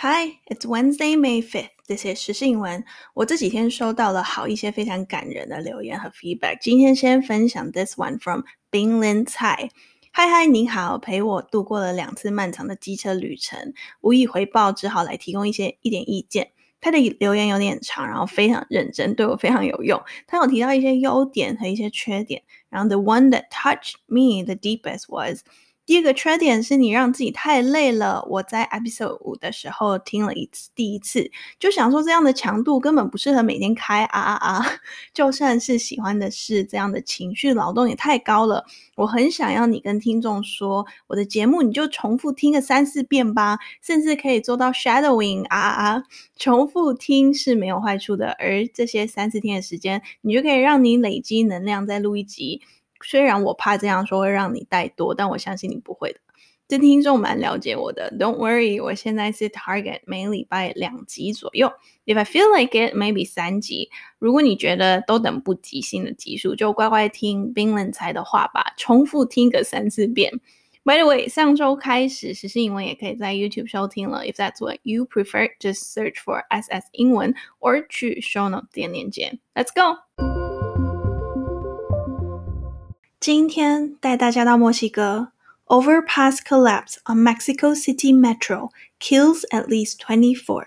Hi, it's Wednesday, May fifth. This is 时事英文。我这几天收到了好一些非常感人的留言和 feedback。今天先分享 this one from Bing Lin Cai。嗨嗨，你好，陪我度过了两次漫长的机车旅程，无以回报，只好来提供一些一点意见。他的留言有点长，然后非常认真，对我非常有用。他有提到一些优点和一些缺点。然后 the one that touched me the deepest was 第二个缺点是你让自己太累了。我在 episode 五的时候听了一次，第一次就想说这样的强度根本不适合每天开啊啊啊！就算是喜欢的事，这样的情绪劳动也太高了。我很想要你跟听众说，我的节目你就重复听个三四遍吧，甚至可以做到 shadowing 啊啊！重复听是没有坏处的，而这些三四天的时间，你就可以让你累积能量，再录一集。虽然我怕这样说会让你带多，但我相信你不会的。这听众蛮了解我的，Don't worry，我现在是 target 每礼拜两集左右。If I feel like it，maybe 三集。如果你觉得都等不及新的集数，就乖乖听冰冷才的话吧，重复听个三四遍。By the way，上周开始实时英文也可以在 YouTube 收听了。If that's what you prefer，just search for SS 英文，or 去 Show Note 点链接。Let's go。今天带大家到墨西哥。Overpass collapse on Mexico City Metro kills at least 24。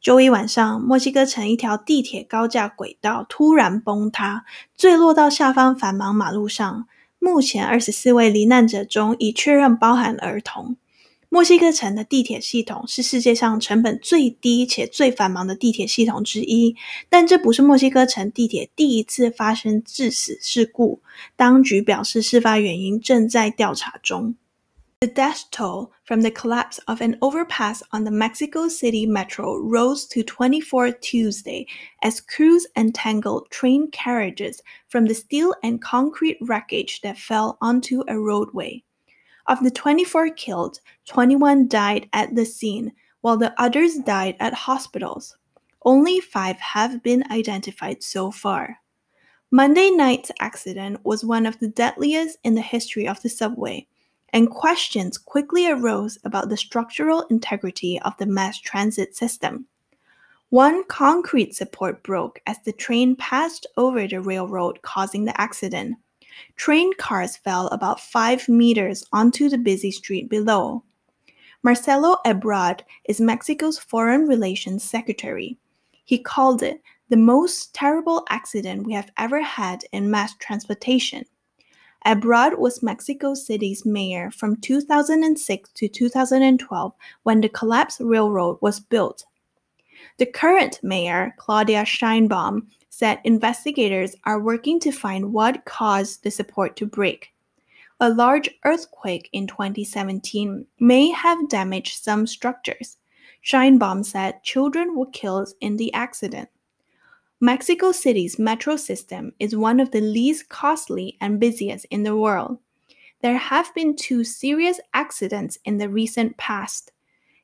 周一晚上，墨西哥城一条地铁高架轨道突然崩塌，坠落到下方繁忙马路上。目前，二十四位罹难者中已确认包含儿童。墨西哥城的地铁系统是世界上成本最低且最繁忙的地铁系统之一，但这不是墨西哥城地铁第一次发生致死事故。当局表示，事发原因正在调查中。The death toll from the collapse of an overpass on the Mexico City Metro rose to 24 Tuesday as crews untangled train carriages from the steel and concrete wreckage that fell onto a roadway. Of the 24 killed, 21 died at the scene, while the others died at hospitals. Only five have been identified so far. Monday night's accident was one of the deadliest in the history of the subway, and questions quickly arose about the structural integrity of the mass transit system. One concrete support broke as the train passed over the railroad, causing the accident. Train cars fell about five meters onto the busy street below. Marcelo Ebrard is Mexico's Foreign Relations Secretary. He called it the most terrible accident we have ever had in mass transportation. Ebrard was Mexico City's mayor from 2006 to 2012 when the collapsed railroad was built. The current mayor, Claudia Sheinbaum, said investigators are working to find what caused the support to break. A large earthquake in 2017 may have damaged some structures. Sheinbaum said children were killed in the accident. Mexico City's metro system is one of the least costly and busiest in the world. There have been two serious accidents in the recent past.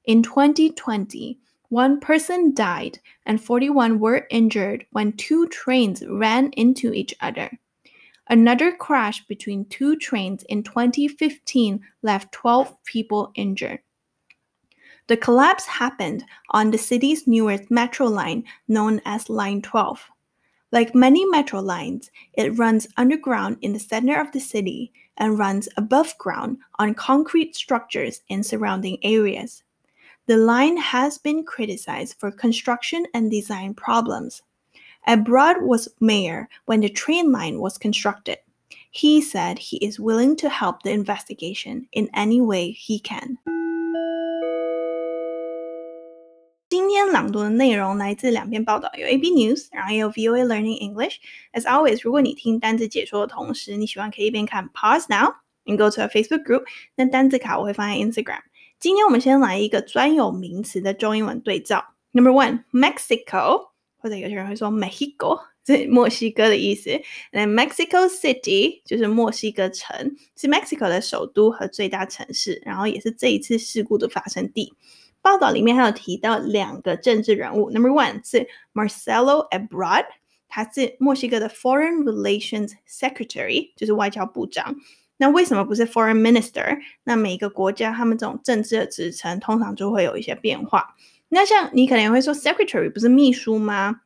In 2020, one person died and 41 were injured when two trains ran into each other. Another crash between two trains in 2015 left 12 people injured. The collapse happened on the city's newest metro line known as Line 12. Like many metro lines, it runs underground in the center of the city and runs above ground on concrete structures in surrounding areas. The line has been criticized for construction and design problems. Ebrard was mayor when the train line was constructed. He said he is willing to help the investigation in any way he can. 今天朗读的内容来自两篇报道，有 AP News，然后也有 VOA Learning English。As always，如果你听单字解说的同时，你喜欢可以一边看 Pause Now and go to our Facebook group. group。那单字卡我会放在 Instagram。今天我们先来一个专有名词的中英文对照。Number one, Mexico，或者有些人会说 Mexico，是墨西哥的意思。那 Mexico City 就是墨西哥城，是 Mexico 的首都和最大城市，然后也是这一次事故的发生地。报道里面还有提到两个政治人物。Number one 是 Marcelo Ebrard，他是墨西哥的 Foreign Relations Secretary，就是外交部长。那为什么不是 foreign minister？那每一个国家他们这种政治的职称通常就会有一些变化。那像你可能会说 secretary 不是秘书吗？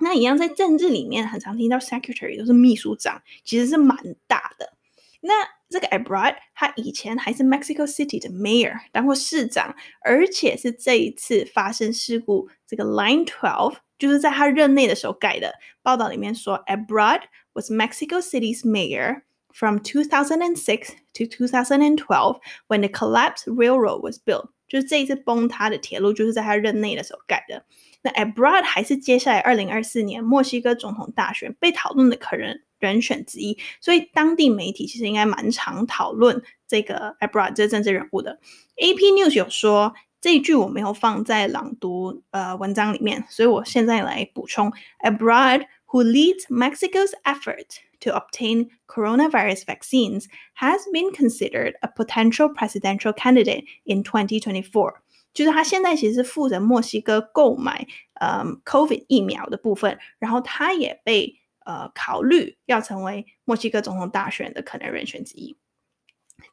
那一样在政治里面很常听到 secretary 都是秘书长，其实是蛮大的。那这个 Abroad 他以前还是 Mexico City 的 mayor，当过市长，而且是这一次发生事故这个 Line Twelve 就是在他任内的时候改的。报道里面说，Abroad was Mexico City's mayor from 2006 to 2012 when the collapsed railroad was built。就是这一次崩塌的铁路，就是在他任内的时候改的。那 Abroad 还是接下来二零二四年墨西哥总统大选被讨论的可能人选之一，所以当地媒体其实应该蛮常讨论这个 Abroad 这政治人物的。AP News 有说这一句我没有放在朗读呃文章里面，所以我现在来补充：Abroad who leads Mexico's effort to obtain coronavirus vaccines has been considered a potential presidential candidate in 2024。就是他现在其实是负责墨西哥购买呃 COVID 疫苗的部分，然后他也被呃，考虑要成为墨西哥总统大选的可能人选之一。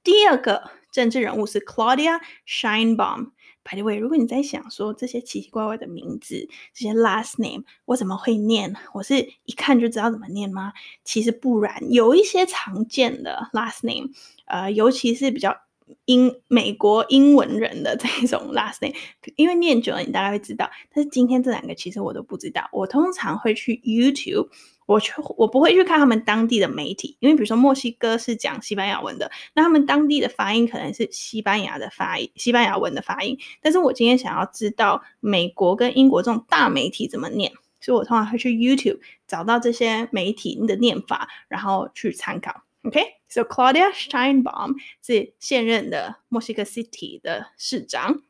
第二个政治人物是 Claudia Sheinbaum。 By the way，如果你在想说这些奇奇怪怪的名字，这些 last name 我怎么会念？我是一看就知道怎么念吗？其实不然，有一些常见的 last name，呃，尤其是比较英美国英文人的这种 last name，因为念久了你大概会知道。但是今天这两个其实我都不知道。我通常会去 YouTube。我去，我不会去看他们当地的媒体，因为比如说墨西哥是讲西班牙文的，那他们当地的发音可能是西班牙的发音，西班牙文的发音。但是我今天想要知道美国跟英国这种大媒体怎么念，所以我通常会去 YouTube 找到这些媒体的念法，然后去参考。OK，so、okay? Claudia Sheinbaum 是现任的墨西哥 City 的市长。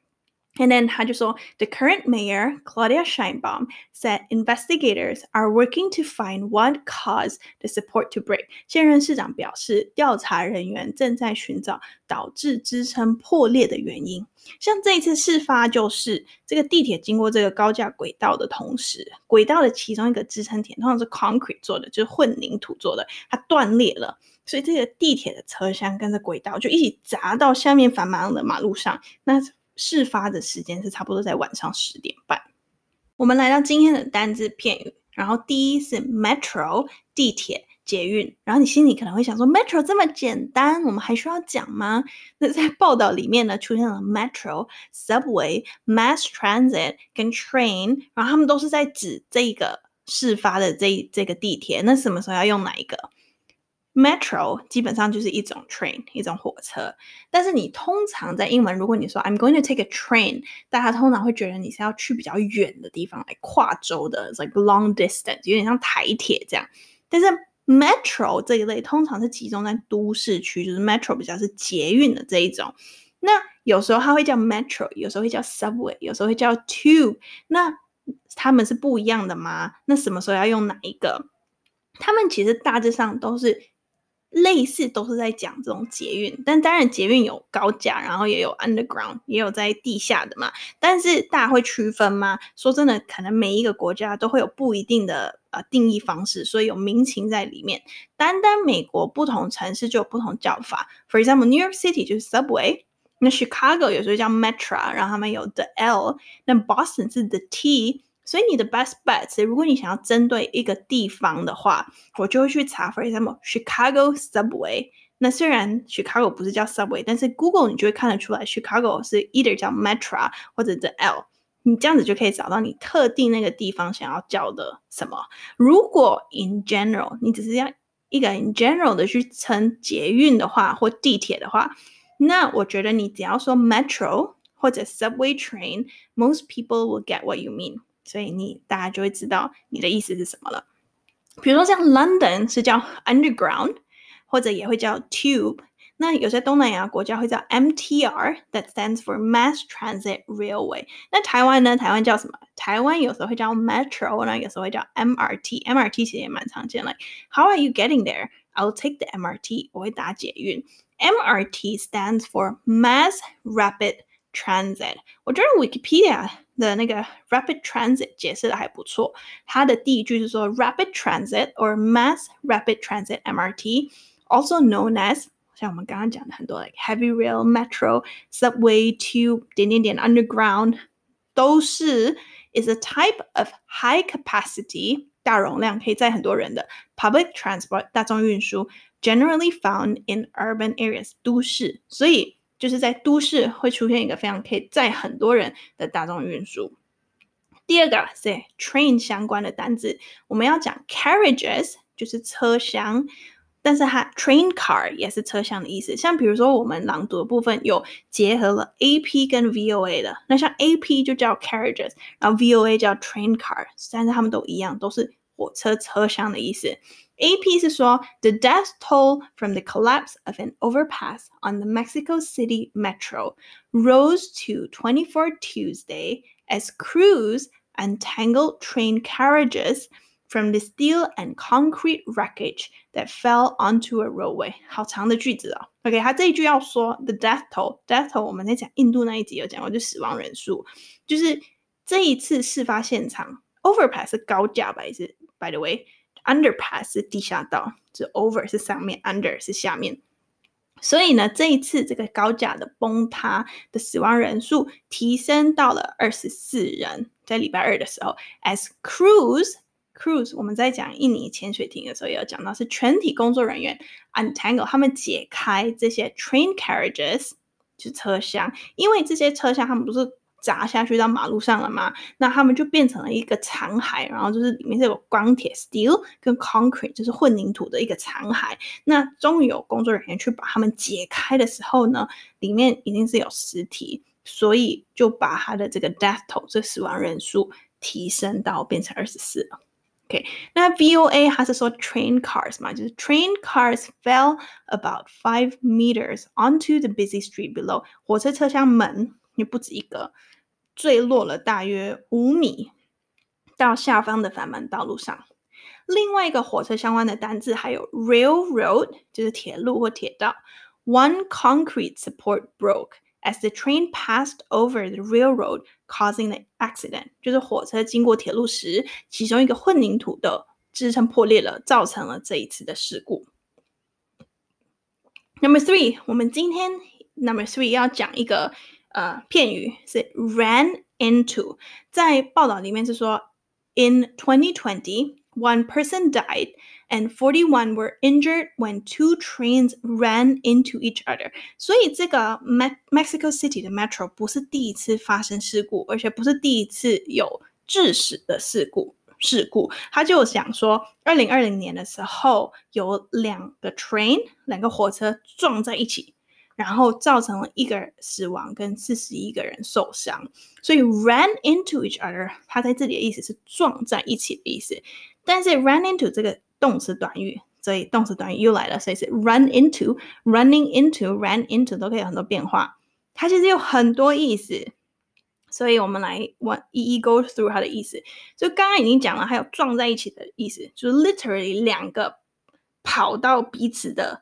And then 他就说，The current mayor Claudia Sheinbaum said investigators are working to find what caused the support to break。现任市长表示，调查人员正在寻找导致支撑破裂的原因。像这一次事发，就是这个地铁经过这个高架轨道的同时，轨道的其中一个支撑点，通常是 concrete 做的，就是混凝土做的，它断裂了。所以这个地铁的车厢跟着轨道就一起砸到下面繁忙的马路上。那事发的时间是差不多在晚上十点半。我们来到今天的单字片语，然后第一是 metro 地铁捷运，然后你心里可能会想说，metro 这么简单，我们还需要讲吗？那在报道里面呢，出现了 metro、subway、mass transit 跟 train，然后他们都是在指这个事发的这这个地铁。那什么时候要用哪一个？Metro 基本上就是一种 train，一种火车。但是你通常在英文，如果你说 I'm going to take a train，大家通常会觉得你是要去比较远的地方来跨州的，like long distance，有点像台铁这样。但是 Metro 这一类通常是集中在都市区，就是 Metro 比较是捷运的这一种。那有时候它会叫 Metro，有时候会叫 Subway，有时候会叫 Tube。那它们是不一样的吗？那什么时候要用哪一个？它们其实大致上都是。类似都是在讲这种捷运，但当然捷运有高架，然后也有 underground，也有在地下的嘛。但是大家会区分吗？说真的，可能每一个国家都会有不一定的呃定义方式，所以有民情在里面。单单美国不同城市就有不同叫法。For example，New York City 就是 subway，那 Chicago 有时候叫 metro，然后他们有 the L，那 Boston 是 the T。所以你的 best bet，如果你想要针对一个地方的话，我就会去查，for example Chicago subway。那虽然 Chicago 不是叫 subway，但是 Google 你就会看得出来，Chicago 是 either 叫 Metro 或者 the L。你这样子就可以找到你特定那个地方想要叫的什么。如果 in general 你只是要一个 in general 的去称捷运的话或地铁的话，那我觉得你只要说 Metro 或者 subway train，most people will get what you mean。 所以你大家就会知道你的意思是什么了。比如说像 London 是叫 Underground，或者也会叫 Tube。那有些东南亚国家会叫 MTR，that stands for Mass Transit Railway。那台湾呢？台湾叫什么？台湾有时候会叫 Metro，那有时候会叫 MRT。MRT 其实也蛮常见的。How are you getting there? I'll take the MRT。我会搭捷运。MRT stands for Mass Rapid Transit。我觉得 Wikipedia 的那个 rapid transit 解释的还不错。它的第一句是说 rapid transit or mass rapid transit MRT, also known as 像我们刚刚讲的很多 like heavy rail、metro、subway、tube 点点点 underground 都是 is a type of high capacity 大容量可以载很多人的 public transport 大众运输 generally found in urban areas 都市，所以 就是在都市会出现一个非常可以载很多人的大众运输。第二个是 train 相关的单字，我们要讲 carriages 就是车厢。但是它 train car 也是车厢的意思，像比如说我们朗读的部分有结合了 AP 跟 VOA 的，那像 AP 就叫 carriages，然后 VOA 叫 train car，但是它们都一样，都是火车车厢的意思。AP 是说 the death toll from the collapse of an overpass on the Mexico City Metro rose to 24 Tuesday as crews untangled train carriages from the steel and concrete wreckage that fell onto a roadway。好长的句子哦。OK，它这一句要说 the death toll，death toll 我们在讲印度那一集有讲过，就死亡人数，就是这一次事发现场 overpass 是高架吧？是 by the way，underpass 是地下道，是 over 是上面，under 是下面。所以呢，这一次这个高架的崩塌的死亡人数提升到了二十四人，在礼拜二的时候，as crews Cruise，我们在讲印尼潜水艇的时候，也有讲到是全体工作人员 untangle，他们解开这些 train carriages，就是车厢，因为这些车厢他们不是砸下去到马路上了吗？那他们就变成了一个残骸，然后就是里面是有钢铁 steel 跟 concrete，就是混凝土的一个残骸。那终于有工作人员去把他们解开的时候呢，里面一定是有尸体，所以就把他的这个 death toll，这死亡人数提升到变成二十四了。OK，那 VOA 它是说 train cars 嘛，就是 train cars fell about five meters onto the busy street below。火车车厢门也不止一个，坠落了大约五米到下方的繁忙道路上。另外一个火车相关的单字还有 railroad，就是铁路或铁道。One concrete support broke as the train passed over the railroad, causing the accident，就是火车经过铁路时，其中一个混凝土的支撑破裂了，造成了这一次的事故。Number three，我们今天 Number three 要讲一个呃片语是 ran into，在报道里面是说，in 2020 one person died and 41 were injured when two trains ran into each other。所以这个 Mexico City 的 Metro 不是第一次发生事故，而且不是第一次有致死的事故。事故，他就想说，二零二零年的时候有两个 train 两个火车撞在一起，然后造成了一个人死亡跟四十一个人受伤。所以 ran into each other，它在这里的意思是撞在一起的意思。但是 run into 这个动词短语，所以动词短语又来了，所以是 run into、running into、ran into 都可以有很多变化。它其实有很多意思，所以我们来我一一 go through 它的意思。就刚刚已经讲了，还有撞在一起的意思，就是 literally 两个跑到彼此的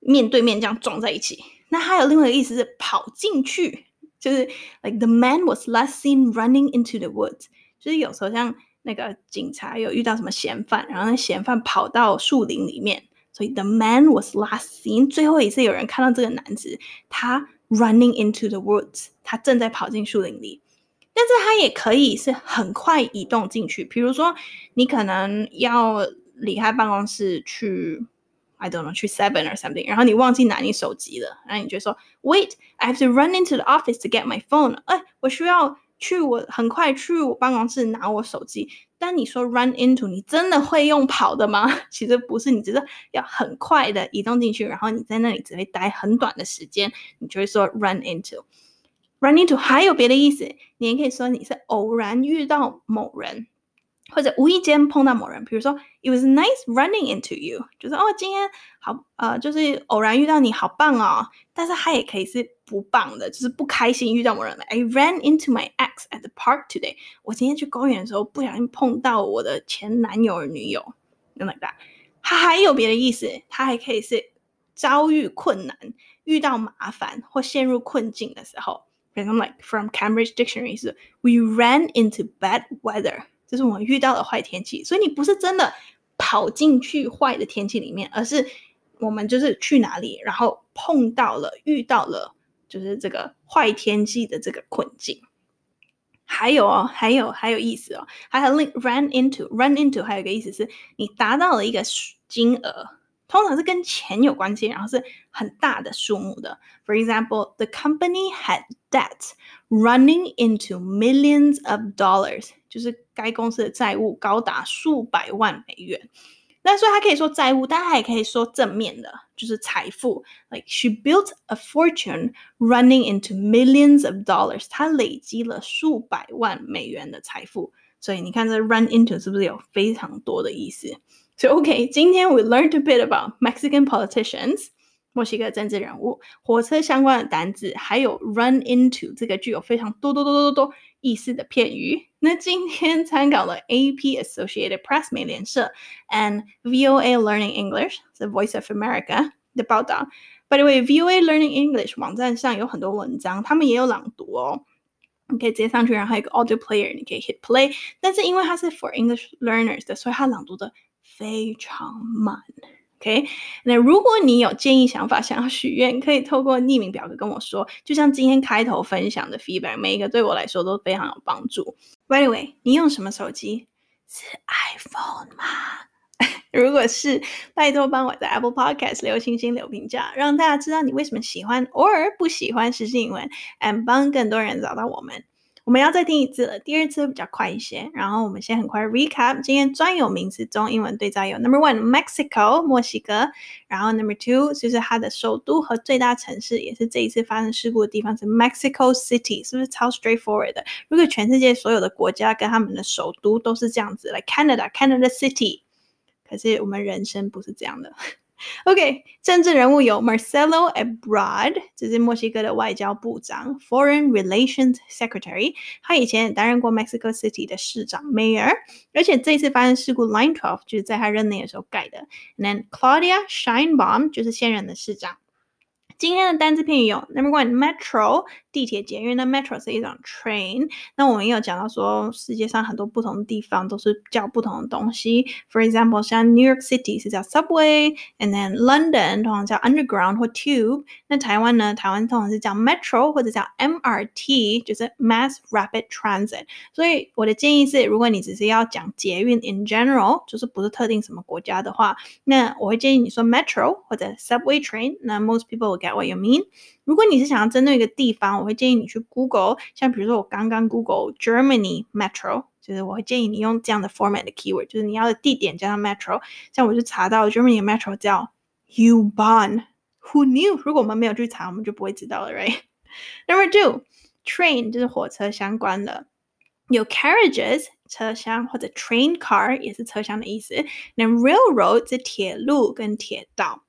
面对面这样撞在一起。那还有另外一个意思是跑进去，就是 like the man was last seen running into the woods，就是有时候像。那个警察有遇到什么嫌犯，然后那嫌犯跑到树林里面，所以 the man was last seen。最后一次有人看到这个男子，他 running into the woods，他正在跑进树林里。但是他也可以是很快移动进去，比如说你可能要离开办公室去，I don't know，去 Seven or something，然后你忘记拿你手机了，然后你就说，Wait，I have to run into the office to get my phone。哎，我需要。去我很快去我办公室拿我手机，但你说 run into，你真的会用跑的吗？其实不是，你只是要很快的移动进去，然后你在那里只会待很短的时间，你就会说 run into。run into 还有别的意思，你也可以说你是偶然遇到某人。或者无意间碰到某人，比如说，It was nice running into you，就是哦，今天好，呃，就是偶然遇到你好棒哦。但是它也可以是不棒的，就是不开心遇到某人。I ran into my ex at the park today。我今天去公园的时候不小心碰到我的前男友女友，like that。它还有别的意思，它还可以是遭遇困难、遇到麻烦或陷入困境的时候。比如 like from Cambridge Dictionary 是 We ran into bad weather。 就是我们遇到了坏天气，所以你不是真的跑进去坏的天气里面，而是我们就是去哪里，然后碰到了、遇到了，就是这个坏天气的这个困境。还有哦，还有还有意思哦，还有 link run into run into，还有一个意思是你达到了一个金额，通常是跟钱有关系，然后是很大的数目的。For example, the company had debt running into millions of dollars，就是该公司的债务高达数百万美元。那所以它可以说债务，但它也可以说正面的，就是财富。Like she built a fortune running into millions of dollars，她累积了数百万美元的财富。所以你看这 run into 是不是有非常多的意思？ 所以 OK，今天 we learned a bit about Mexican politicians。墨西哥政治人物、火车相关的单字，还有 run into 这个具有非常多多多多多多意思的片语。那今天参考了 AP Associated Press 美联社 and VOA Learning English The Voice of America 的报道。By the way, VOA Learning English 网站上有很多文章，他们也有朗读哦。你可以直接上去，然后有个 audio player，你可以 hit play。但是因为它是 for English learners 的，所以它朗读的 非常慢。OK，那如果你有建议、想法，想要许愿，可以透过匿名表格跟我说。就像今天开头分享的 feedback，每一个对我来说都非常有帮助。By the way，你用什么手机？是 iPhone 吗？如果是，拜托帮我在 Apple Podcast 留星星、留评价，让大家知道你为什么喜欢或不喜欢时事英文，and 帮更多人找到我们。我们要再听一次了，第二次会比较快一些。然后我们先很快 recap 今天专有名词中英文对照有 number one Mexico 墨西哥，然后 number two 就是它的首都和最大城市，也是这一次发生事故的地方是 Mexico City，是不是超 straightforward 的？如果全世界所有的国家跟他们的首都都是这样子，like Canada Canada City，可是我们人生不是这样的。OK，政治人物有 Marcelo Ebrard，这是墨西哥的外交部长 （Foreign Relations Secretary）。他以前也担任过 Mexico City 的市长 （Mayor），而且这次发生事故 Line Twelve 就是在他任内的时候盖的。And then Claudia Sheinbaum 就是现任的市长。 今天的单字片语有 Number one Metro 地铁捷运，那 Metro 是一种 train。那我们也有讲到说，世界上很多不同的地方都是叫不同的东西。For example，像 New York City 是叫 Subway，and then London 通常叫 Underground 或 Tube。那台湾呢？台湾通常是叫 Metro 或者叫 MRT，就是 Mass Rapid Transit。所以我的建议是，如果你只是要讲捷运 in general，就是不是特定什么国家的话，那我会建议你说 Metro 或者 Subway train。那 most people will get what you mean。如果你是想要针对一个地方，我会建议你去 Google，像比如说我刚刚 Google Germany Metro，就是我会建议你用这样的 format 的 keyword，就是你要的地点加上 Metro。像我就查到 Germany Metro 叫 U-Bahn。Who knew？如果我们没有去查，我们就不会知道了，right？Number two，train 就是火车相关的，有 carriages 车厢或者 train car 也是车厢的意思。那 railroad 是铁路跟铁道。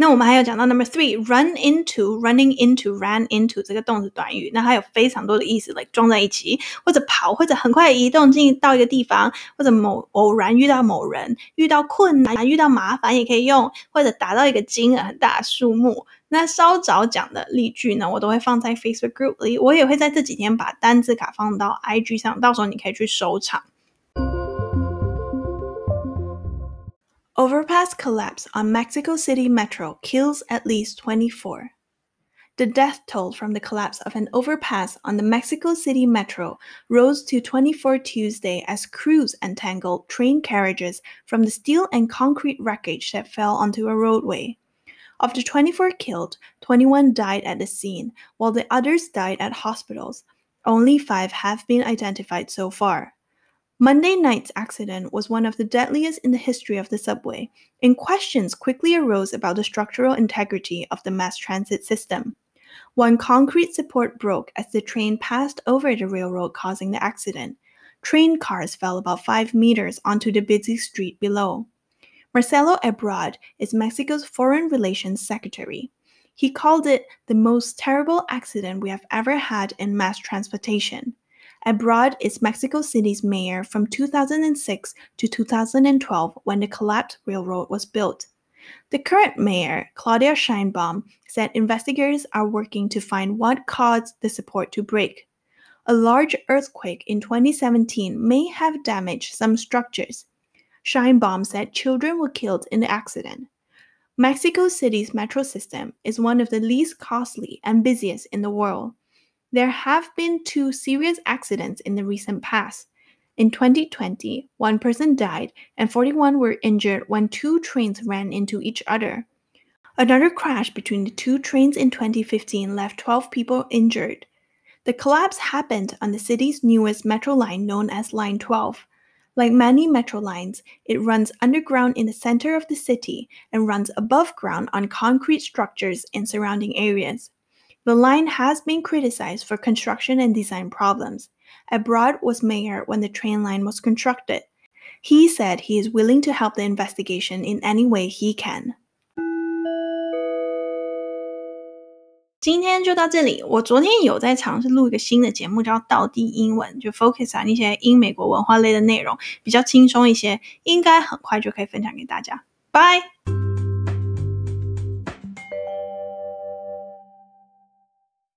那我们还有讲到 number three，run into，running into，ran into 这个动词短语，那它有非常多的意思，like 装在一起，或者跑，或者很快移动进到一个地方，或者某偶然遇到某人，遇到困难，遇到麻烦也可以用，或者达到一个金额很大的数目。那稍早讲的例句呢，我都会放在 Facebook group 里，我也会在这几天把单字卡放到 IG 上，到时候你可以去收藏。Overpass collapse on Mexico City Metro kills at least 24. The death toll from the collapse of an overpass on the Mexico City Metro rose to 24 Tuesday as crews entangled train carriages from the steel and concrete wreckage that fell onto a roadway. Of the 24 killed, 21 died at the scene, while the others died at hospitals. Only five have been identified so far. Monday night's accident was one of the deadliest in the history of the subway, and questions quickly arose about the structural integrity of the mass transit system. One concrete support broke as the train passed over the railroad, causing the accident. Train cars fell about five meters onto the busy street below. Marcelo Ebrard is Mexico's Foreign Relations Secretary. He called it the most terrible accident we have ever had in mass transportation. Ebrard is Mexico City's mayor from 2006 to 2012 when the collapsed railroad was built. The current mayor, Claudia Sheinbaum, said investigators are working to find what caused the support to break. A large earthquake in 2017 may have damaged some structures. Sheinbaum said children were killed in the accident. Mexico City's metro system is one of the least costly and busiest in the world. There have been two serious accidents in the recent past. In 2020, one person died and 41 were injured when two trains ran into each other. Another crash between the two trains in 2015 left 12 people injured. The collapse happened on the city's newest metro line known as Line 12. Like many metro lines, it runs underground in the center of the city and runs above ground on concrete structures in surrounding areas. The line has been criticized for construction and design problems. Ebrard was mayor when the train line was constructed. He said he is willing to help the investigation in any way he can. 今天就到这里。我昨天有在尝试录一个新的节目，叫《道地英文》，就 focus on 一些英美国文化类的内容，比较轻松一些，应该很快就可以分享给大家。Bye。